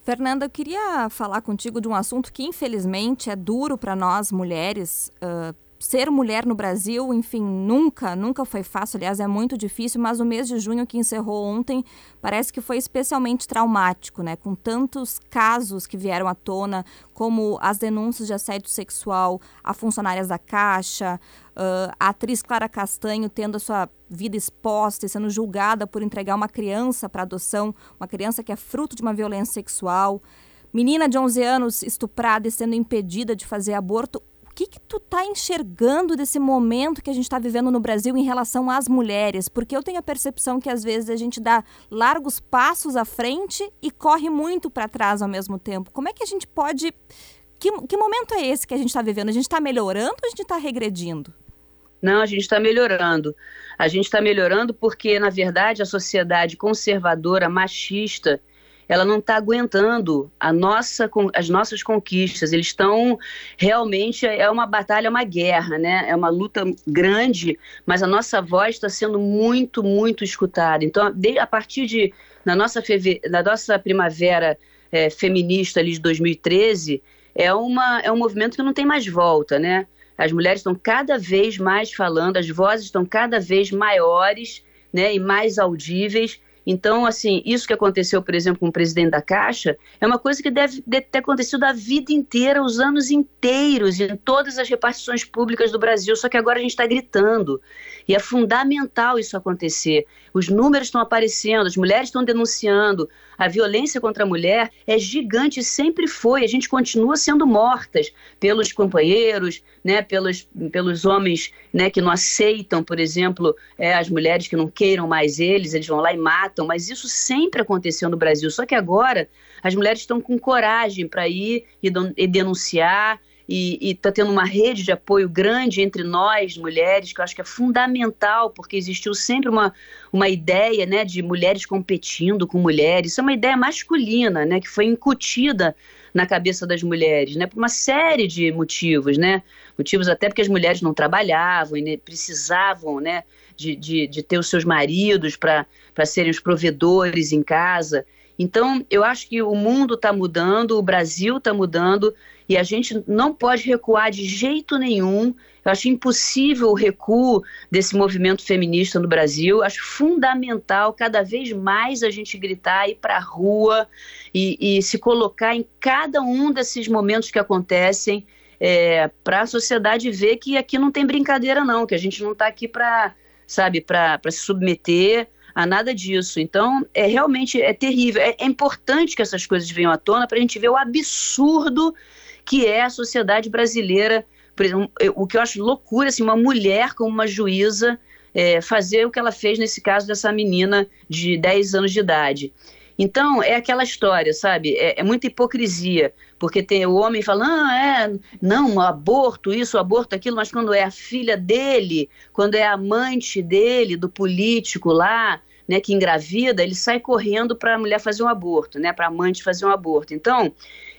Fernanda, eu queria falar contigo de um assunto que infelizmente é duro para nós mulheres uh, ser mulher no Brasil, enfim, nunca, nunca foi fácil, aliás, é muito difícil, mas o mês de junho que encerrou ontem parece que foi especialmente traumático, né? Com tantos casos que vieram à tona, como as denúncias de assédio sexual a funcionárias da Caixa, uh, a atriz Clara Castanho tendo a sua vida exposta e sendo julgada por entregar uma criança para adoção, uma criança que é fruto de uma violência sexual. Menina de 11 anos estuprada e sendo impedida de fazer aborto que, que tu tá enxergando desse momento que a gente está vivendo no Brasil em relação às mulheres? Porque eu tenho a percepção que às vezes a gente dá largos passos à frente e corre muito para trás ao mesmo tempo. Como é que a gente pode. Que, que momento é esse que a gente está vivendo? A gente está melhorando ou a gente está regredindo? Não, a gente está melhorando. A gente está melhorando porque, na verdade, a sociedade conservadora, machista, ela não está aguentando a nossa, as nossas conquistas. Eles estão realmente é uma batalha, é uma guerra, né? É uma luta grande, mas a nossa voz está sendo muito, muito escutada. Então, a partir de na nossa, feve, na nossa primavera é, feminista ali de 2013, é, uma, é um movimento que não tem mais volta, né? As mulheres estão cada vez mais falando, as vozes estão cada vez maiores né, e mais audíveis. Então, assim, isso que aconteceu, por exemplo, com o presidente da Caixa, é uma coisa que deve, ter acontecido a vida inteira, os anos inteiros, em todas as repartições públicas do Brasil, só que agora a gente está gritando. E é fundamental isso acontecer. Os números estão aparecendo, as mulheres estão denunciando, a violência contra a mulher é gigante, sempre foi. A gente continua sendo mortas pelos companheiros, né, pelos, pelos homens né, que não aceitam, por exemplo, é, as mulheres que não queiram mais eles, eles vão lá e matam. Mas isso sempre aconteceu no Brasil. Só que agora as mulheres estão com coragem para ir e, e denunciar e está tendo uma rede de apoio grande entre nós, mulheres, que eu acho que é fundamental, porque existiu sempre uma, uma ideia né, de mulheres competindo com mulheres. Isso é uma ideia masculina, né, que foi incutida na cabeça das mulheres, né, por uma série de motivos, né, motivos até porque as mulheres não trabalhavam e precisavam, né, de, de, de ter os seus maridos para serem os provedores em casa. Então, eu acho que o mundo está mudando, o Brasil está mudando e a gente não pode recuar de jeito nenhum. Eu acho impossível o recuo desse movimento feminista no Brasil. Acho fundamental cada vez mais a gente gritar, ir para a rua e, e, se colocar em cada um desses momentos que acontecem é, para a sociedade ver que aqui não tem brincadeira não, que a gente não está aqui para, sabe, para se submeter a nada disso. Então, é realmente é terrível. É, é importante que essas coisas venham à tona para a gente ver o absurdo que é a sociedade brasileira. Exemplo, o que eu acho loucura, assim, uma mulher como uma juíza é, fazer o que ela fez nesse caso dessa menina de 10 anos de idade. Então, é aquela história, sabe? É, é, muita hipocrisia, porque tem o homem falando, ah, é, não, aborto, isso, aborto, aquilo, mas quando é a filha dele, quando é a amante dele, do político lá, né, que engravida, ele sai correndo para a mulher fazer um aborto, né, para a amante fazer um aborto. Então,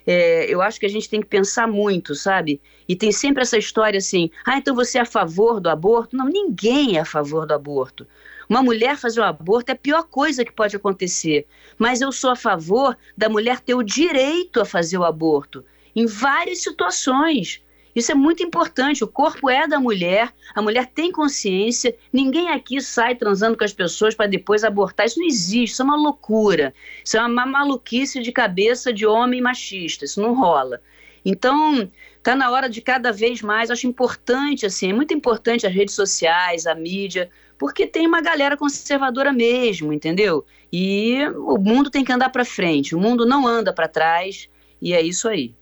é, eu acho que a gente tem que pensar muito, sabe? E tem sempre essa história assim: ah, então você é a favor do aborto? Não, ninguém é a favor do aborto. Uma mulher fazer um aborto é a pior coisa que pode acontecer. Mas eu sou a favor da mulher ter o direito a fazer o aborto, em várias situações. Isso é muito importante. O corpo é da mulher, a mulher tem consciência. Ninguém aqui sai transando com as pessoas para depois abortar. Isso não existe, isso é uma loucura. Isso é uma maluquice de cabeça de homem machista. Isso não rola. Então, está na hora de cada vez mais, acho importante, assim, é muito importante as redes sociais, a mídia, porque tem uma galera conservadora mesmo, entendeu? E o mundo tem que andar para frente, o mundo não anda para trás, e é isso aí.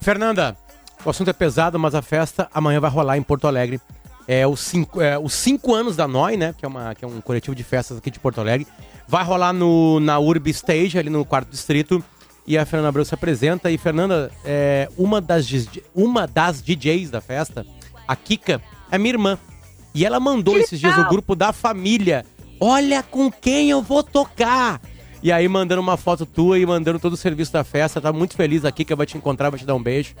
Fernanda, o assunto é pesado, mas a festa amanhã vai rolar em Porto Alegre. É os cinco, é, os cinco anos da NOI, né? Que é, uma, que é um coletivo de festas aqui de Porto Alegre. Vai rolar no, na Urb Stage, ali no quarto distrito. E a Fernanda Abreu se apresenta. E Fernanda, é, uma, das, uma das DJs da festa, a Kika, é minha irmã. E ela mandou esses dias no grupo da família. Olha com quem eu vou tocar. E aí mandando uma foto tua e mandando todo o serviço da festa. Tá muito feliz a Kika vai te encontrar, vai te dar um beijo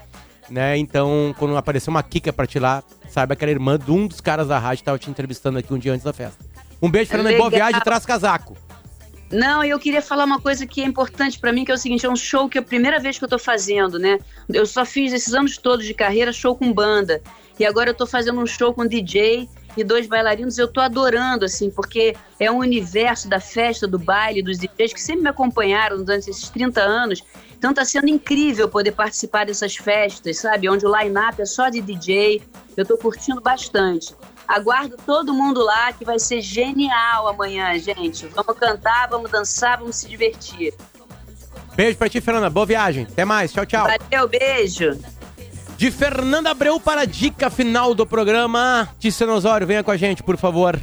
né? Então, quando apareceu uma Kika pra ti lá, saiba que era irmã de um dos caras da rádio que tava te entrevistando aqui um dia antes da festa. Um beijo, Fernanda, e boa viagem, traz casaco. Não, eu queria falar uma coisa que é importante para mim, que é o seguinte, é um show que é a primeira vez que eu tô fazendo, né? Eu só fiz esses anos todos de carreira show com banda. E agora eu tô fazendo um show com DJ e dois bailarinos, eu tô adorando, assim, porque é um universo da festa, do baile, dos DJs que sempre me acompanharam durante esses 30 anos. Então tá sendo incrível poder participar dessas festas, sabe? Onde o line-up é só de DJ. Eu tô curtindo bastante. Aguardo todo mundo lá, que vai ser genial amanhã, gente. Vamos cantar, vamos dançar, vamos se divertir. Beijo pra ti, Fernanda. Boa viagem. Até mais. Tchau, tchau. Valeu, beijo. De Fernanda Abreu para a dica final do programa. Tiziano Osório, venha com a gente, por favor.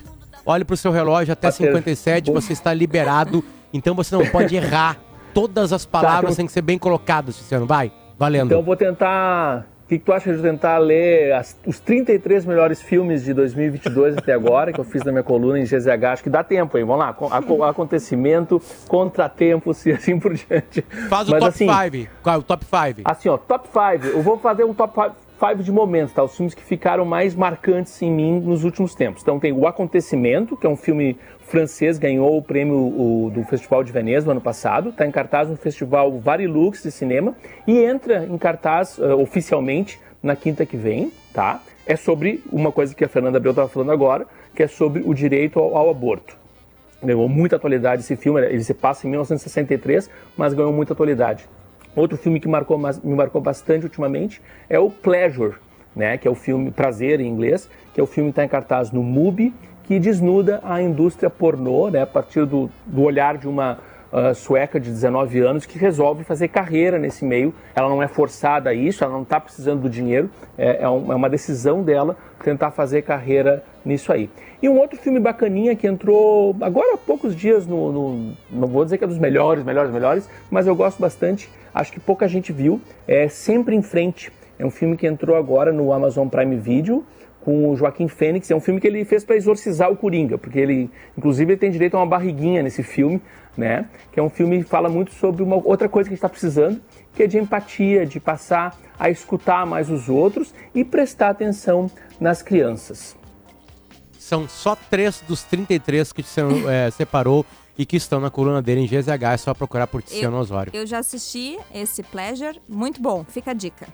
Olhe pro seu relógio, até 57 você está liberado. Então você não pode errar. Todas as palavras têm que ser bem colocadas, Tiziano. Vai, valendo. Então eu vou tentar. O que, que tu acha de tentar ler as- os 33 melhores filmes de 2022 até agora, que eu fiz na minha coluna em GZH? Acho que dá tempo, hein? Vamos lá. Aco- Acontecimento, contratempos e assim por diante. Faz o Mas, top assim, 5. Qual é o top 5? Assim, ó, top 5. Eu vou fazer um top 5 de momentos, tá? Os filmes que ficaram mais marcantes em mim nos últimos tempos. Então tem O Acontecimento, que é um filme francês, ganhou o prêmio o- do Festival de Veneza no ano passado. Está em cartaz no Festival Varilux de cinema e entra em cartaz eh, oficialmente na quinta que vem, tá? É sobre uma coisa que a Fernanda Abreu estava falando agora, que é sobre o direito ao, ao aborto ganhou muita atualidade esse filme, ele se passa em 1963, mas ganhou muita atualidade. Outro filme que marcou, me marcou bastante ultimamente é o Pleasure, né, que é o filme Prazer em inglês, que é o filme que está em cartaz no MUBI, que desnuda a indústria pornô, né, a partir do, do olhar de uma ah, sueca de 19 anos que resolve fazer carreira nesse meio. Ela não é forçada a isso, ela não está precisando do dinheiro, é, é um- é uma decisão dela tentar fazer carreira nisso aí. E um outro filme bacaninha que entrou agora há poucos dias no, no- Não vou dizer que é dos melhores, melhores, melhores, mas eu gosto bastante, acho que pouca gente viu. É Sempre em Frente. É um filme que entrou agora no Amazon Prime Video com o Joaquim Fênix. É um filme que ele fez para exorcizar o Coringa, porque ele, inclusive, ele tem direito a uma barriguinha nesse filme, né? Que é um filme que fala muito sobre uma outra coisa que a gente está precisando, que é de empatia, de passar a escutar mais os outros e prestar atenção nas crianças. São só três dos 33 que Tiziano é, separou e que estão na coluna dele em GZH. É só procurar por Tiziano Osório. Eu já assisti esse Pleasure, muito bom. Fica a dica.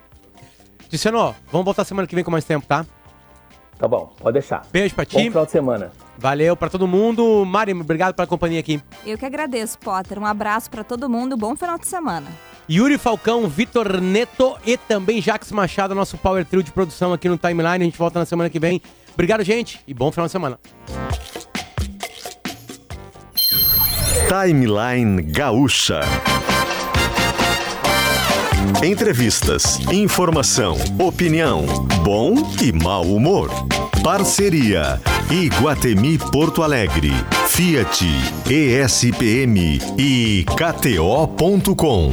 Tiziano, vamos voltar semana que vem com mais tempo, tá? Tá bom, pode deixar. Beijo pra ti. Bom final de semana. Valeu pra todo mundo. Mari, obrigado pela companhia aqui. Eu que agradeço, Potter. Um abraço pra todo mundo. Bom final de semana. Yuri Falcão, Vitor Neto e também Jax Machado, nosso Power Trio de produção aqui no Timeline. A gente volta na semana que vem. Obrigado, gente, e bom final de semana. Timeline Gaúcha. Entrevistas, informação, opinião, bom e mau humor. Parceria Iguatemi Porto Alegre, Fiat, ESPM e KTO.com.